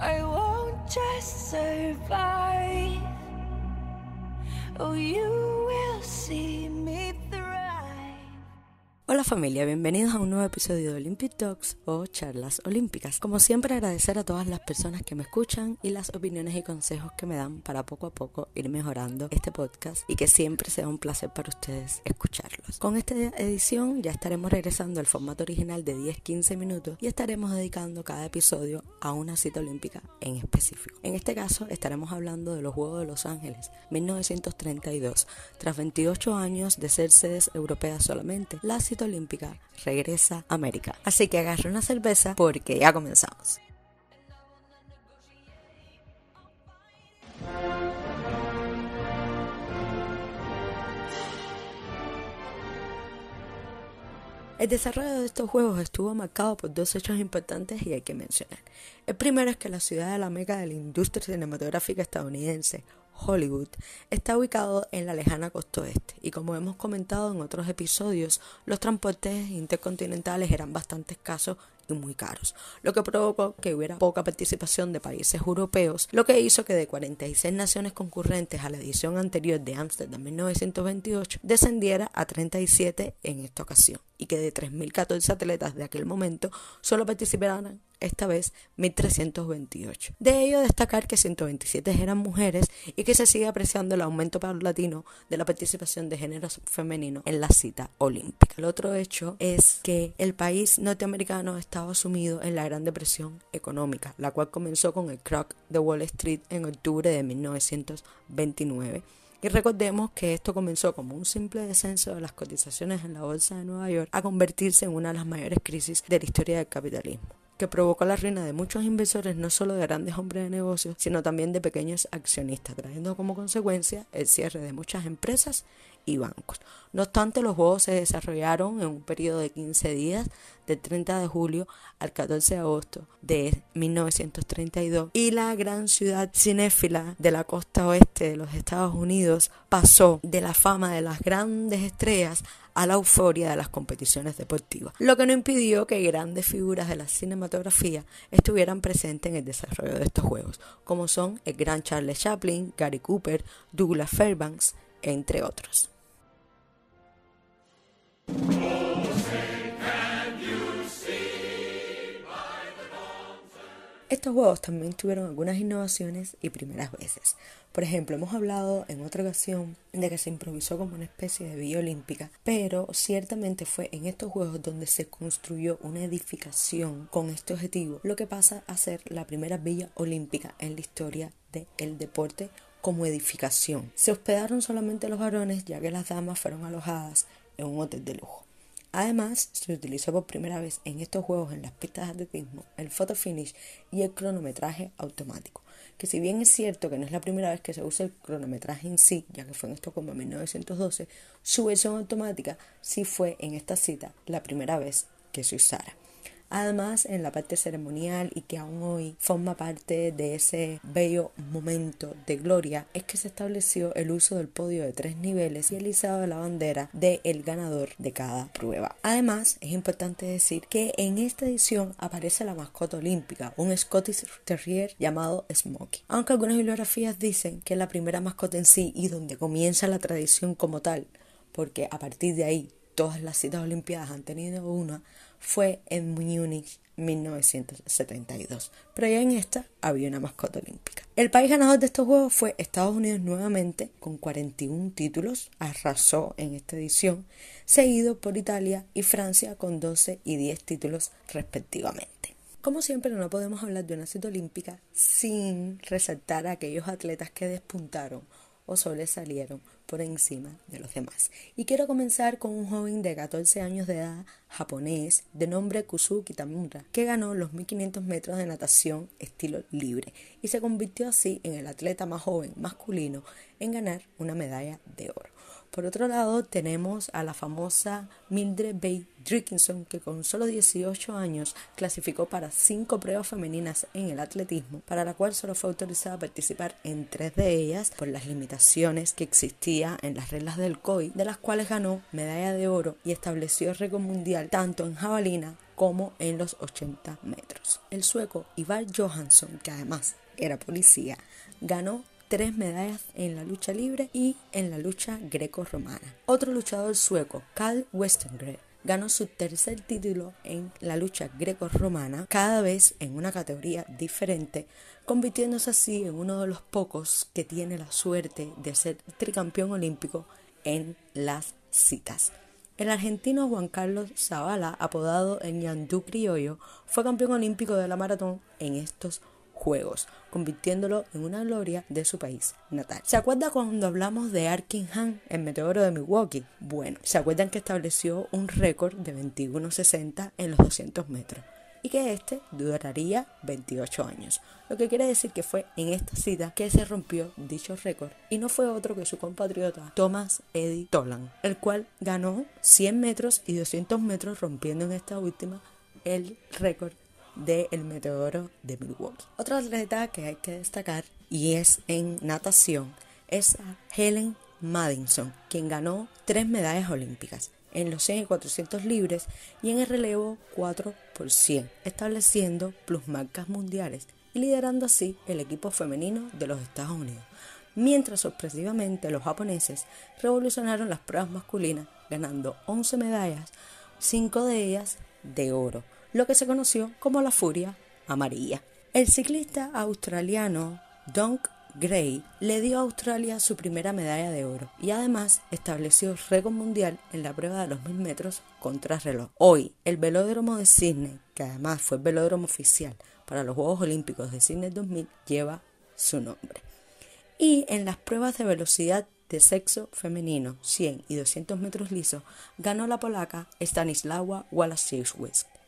I won't just survive. Oh, you will see me. Hola familia, bienvenidos a un nuevo episodio de Olympic Talks o charlas olímpicas. Como siempre agradecer a todas las personas que me escuchan y las opiniones y consejos que me dan para poco a poco ir mejorando este podcast y que siempre sea un placer para ustedes escucharlos. Con esta edición ya estaremos regresando al formato original de 10-15 minutos y estaremos dedicando cada episodio a una cita olímpica en específico. En este caso estaremos hablando de los Juegos de Los Ángeles 1932. Tras 28 años de ser sedes europeas solamente, la cita olímpica regresa a América. Así que agarre una cerveza porque ya comenzamos. El desarrollo de estos juegos estuvo marcado por dos hechos importantes y hay que mencionar. El primero es que la ciudad de la meca de la industria cinematográfica estadounidense, Hollywood, está ubicado en la lejana costa oeste. Y como hemos comentado en otros episodios, los transportes intercontinentales eran bastante escasos y muy caros, lo que provocó que hubiera poca participación de países europeos, lo que hizo que de 46 naciones concurrentes a la edición anterior de Amsterdam 1928 descendiera a 37 en esta ocasión y que de 3.014 atletas de aquel momento solo participaran esta vez 1.328. De ello destacar que 127 eran mujeres y que se sigue apreciando el aumento paulatino de la participación de género femenino en la cita olímpica. El otro hecho es que el país norteamericano estaba sumido en la Gran Depresión económica, la cual comenzó con el crack de Wall Street en octubre de 1929 y recordemos que esto comenzó como un simple descenso de las cotizaciones en la Bolsa de Nueva York a convertirse en una de las mayores crisis de la historia del capitalismo que provocó la ruina de muchos inversores, no solo de grandes hombres de negocios, sino también de pequeños accionistas, trayendo como consecuencia el cierre de muchas empresas y bancos. No obstante, los juegos se desarrollaron en un periodo de 15 días, del 30 de julio al 14 de agosto de 1932, y la gran ciudad cinéfila de la costa oeste de los Estados Unidos pasó de la fama de las grandes estrellas a la euforia de las competiciones deportivas, lo que no impidió que grandes figuras de la cinematografía estuvieran presentes en el desarrollo de estos juegos, como son el gran Charles Chaplin, Gary Cooper, Douglas Fairbanks, entre otros. Estos juegos también tuvieron algunas innovaciones y primeras veces. Por ejemplo, hemos hablado en otra ocasión de que se improvisó como una especie de villa olímpica, pero ciertamente fue en estos juegos donde se construyó una edificación con este objetivo, lo que pasa a ser la primera villa olímpica en la historia del deporte como edificación. Se hospedaron solamente los varones ya que las damas fueron alojadas en un hotel de lujo. Además, se utilizó por primera vez en estos juegos en las pistas de atletismo el photo finish y el cronometraje automático, que si bien es cierto que no es la primera vez que se usa el cronometraje en sí, ya que fue en Estocolmo en 1912, su versión automática sí fue en esta cita la primera vez que se usara. Además, en la parte ceremonial y que aún hoy forma parte de ese bello momento de gloria, es que se estableció el uso del podio de tres niveles y el izado de la bandera del el ganador de cada prueba. Además, es importante decir que en esta edición aparece la mascota olímpica, un Scottish Terrier llamado Smokey. Aunque algunas bibliografías dicen que es la primera mascota en sí y donde comienza la tradición como tal, porque a partir de ahí todas las citas olimpiadas han tenido una, fue en Múnich 1972, pero ya en esta había una mascota olímpica. El país ganador de estos Juegos fue Estados Unidos nuevamente, con 41 títulos, arrasó en esta edición, seguido por Italia y Francia con 12 y 10 títulos respectivamente. Como siempre, no podemos hablar de una cita olímpica sin resaltar a aquellos atletas que despuntaron o sobresalieron por encima de los demás. Y quiero comenzar con un joven de 14 años de edad japonés de nombre Kusuki Tamura, que ganó los 1500 metros de natación estilo libre y se convirtió así en el atleta más joven masculino en ganar una medalla de oro. Por otro lado, tenemos a la famosa Mildred Bay Dickinson, que con solo 18 años clasificó para cinco pruebas femeninas en el atletismo, para la cual solo fue autorizada a participar en tres de ellas por las limitaciones que existía en las reglas del COI, de las cuales ganó medalla de oro y estableció récord mundial tanto en jabalina como en los 80 metros. El sueco Ivar Johansson, que además era policía, ganó tres medallas en la lucha libre y en la lucha greco-romana. Otro luchador sueco, Carl Westengren, ganó su tercer título en la lucha greco-romana, cada vez en una categoría diferente, convirtiéndose así en uno de los pocos que tiene la suerte de ser tricampeón olímpico en las citas. El argentino Juan Carlos Zavala, apodado el Ñandú Criollo, fue campeón olímpico de la maratón en estos Juegos, convirtiéndolo en una gloria de su país natal. ¿Se acuerda cuando hablamos de Arkin Han, el meteoro de Milwaukee? Bueno, ¿se acuerdan que estableció un récord de 21.60 en los 200 metros? y que este duraría 28 años, lo que quiere decir que fue en esta cita que se rompió dicho récord y no fue otro que su compatriota Thomas Eddie Tolan, el cual ganó 100 metros y 200 metros rompiendo en esta última el récord del meteoro de Milwaukee. Otra atleta que hay que destacar y es en natación es Helen Madison, quien ganó tres medallas olímpicas en los 100 y 400 libres y en el relevo 4 por 100, estableciendo plusmarcas mundiales y liderando así el equipo femenino de los Estados Unidos. Mientras sorpresivamente los japoneses revolucionaron las pruebas masculinas, ganando 11 medallas, 5 de ellas de oro, lo que se conoció como la furia amarilla. El ciclista australiano Dunk Gray le dio a Australia su primera medalla de oro y además estableció récord mundial en la prueba de los 1000 metros contra reloj. Hoy, el velódromo de Sydney, que además fue el velódromo oficial para los Juegos Olímpicos de Sydney 2000, lleva su nombre. Y en las pruebas de velocidad de sexo femenino 100 y 200 metros lisos ganó la polaca Stanislawa Wałęsa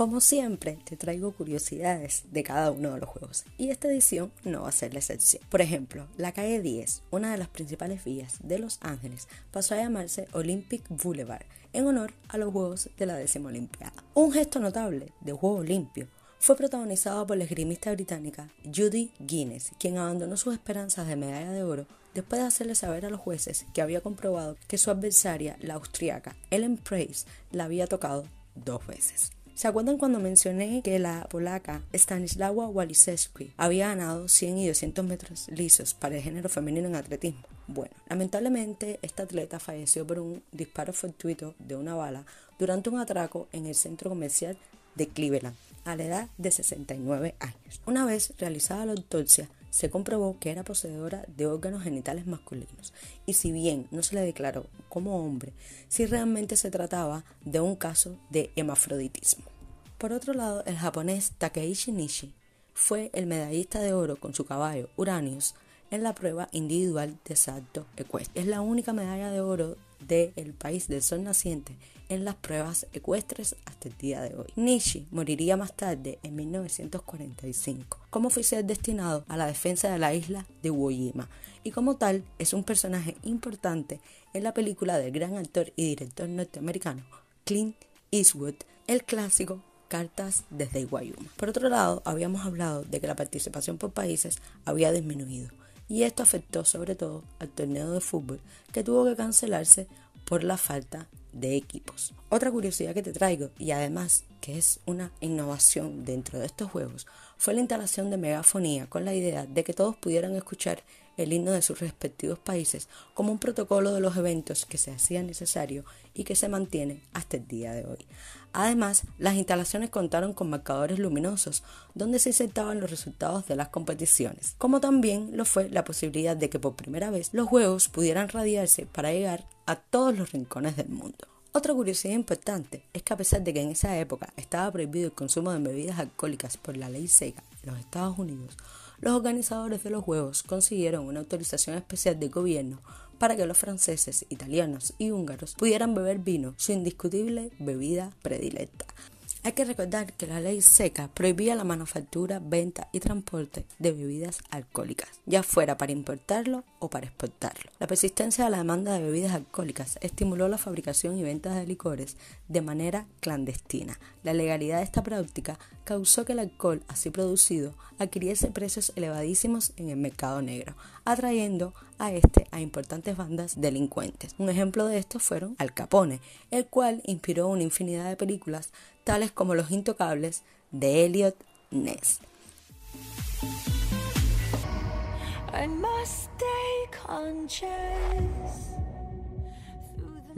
Como siempre, te traigo curiosidades de cada uno de los juegos y esta edición no va a ser la excepción. Por ejemplo, la calle 10, una de las principales vías de Los Ángeles, pasó a llamarse Olympic Boulevard en honor a los Juegos de la décima Olimpiada. Un gesto notable de juego limpio fue protagonizado por la esgrimista británica Judy Guinness, quien abandonó sus esperanzas de medalla de oro después de hacerle saber a los jueces que había comprobado que su adversaria, la austriaca Ellen Price, la había tocado dos veces. ¿Se acuerdan cuando mencioné que la polaca Stanislawa Walisewski había ganado 100 y 200 metros lisos para el género femenino en atletismo? Bueno, lamentablemente esta atleta falleció por un disparo fortuito de una bala durante un atraco en el centro comercial de Cleveland a la edad de 69 años. Una vez realizada la autopsia, se comprobó que era poseedora de órganos genitales masculinos y si bien no se le declaró como hombre, sí realmente se trataba de un caso de hemafroditismo. Por otro lado, el japonés Takeishi Nishi fue el medallista de oro con su caballo Uranius en la prueba individual de salto ecuestre. Es la única medalla de oro del país del sol naciente en las pruebas ecuestres hasta el día de hoy. Nishi moriría más tarde en 1945 como oficial destinado a la defensa de la isla de Iwo y como tal es un personaje importante en la película del gran actor y director norteamericano Clint Eastwood, el clásico Cartas desde Iwayuma. Por otro lado, habíamos hablado de que la participación por países había disminuido y esto afectó sobre todo al torneo de fútbol que tuvo que cancelarse por la falta de equipos. Otra curiosidad que te traigo y además que es una innovación dentro de estos juegos fue la instalación de megafonía con la idea de que todos pudieran escuchar el himno de sus respectivos países como un protocolo de los eventos que se hacía necesario y que se mantiene hasta el día de hoy. Además, las instalaciones contaron con marcadores luminosos donde se insertaban los resultados de las competiciones, como también lo fue la posibilidad de que por primera vez los juegos pudieran radiarse para llegar a todos los rincones del mundo. Otra curiosidad importante es que a pesar de que en esa época estaba prohibido el consumo de bebidas alcohólicas por la ley seca en los Estados Unidos, los organizadores de los Juegos consiguieron una autorización especial del gobierno para que los franceses, italianos y húngaros pudieran beber vino, su indiscutible bebida predilecta. Hay que recordar que la ley seca prohibía la manufactura, venta y transporte de bebidas alcohólicas, ya fuera para importarlo o para exportarlo. La persistencia de la demanda de bebidas alcohólicas estimuló la fabricación y venta de licores de manera clandestina. La legalidad de esta práctica causó que el alcohol así producido adquiriese precios elevadísimos en el mercado negro, atrayendo a este a importantes bandas delincuentes. Un ejemplo de esto fueron Al Capone, el cual inspiró una infinidad de películas tales como Los Intocables de Elliot Ness.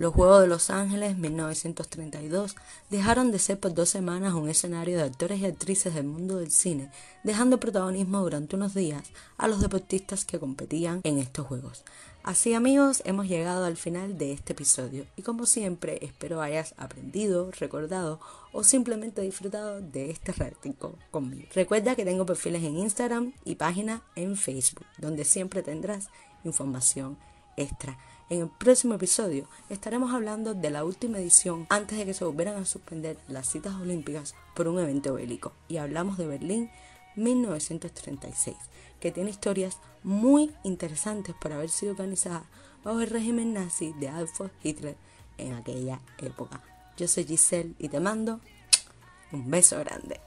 Los Juegos de Los Ángeles 1932 dejaron de ser por dos semanas un escenario de actores y actrices del mundo del cine, dejando protagonismo durante unos días a los deportistas que competían en estos Juegos. Así amigos, hemos llegado al final de este episodio y como siempre espero hayas aprendido, recordado o simplemente disfrutado de este ratico conmigo. Recuerda que tengo perfiles en Instagram y página en Facebook, donde siempre tendrás información extra. En el próximo episodio estaremos hablando de la última edición antes de que se volvieran a suspender las citas olímpicas por un evento bélico y hablamos de Berlín 1936, que tiene historias muy interesantes por haber sido organizada bajo el régimen nazi de Adolf Hitler en aquella época. Yo soy Giselle y te mando un beso grande.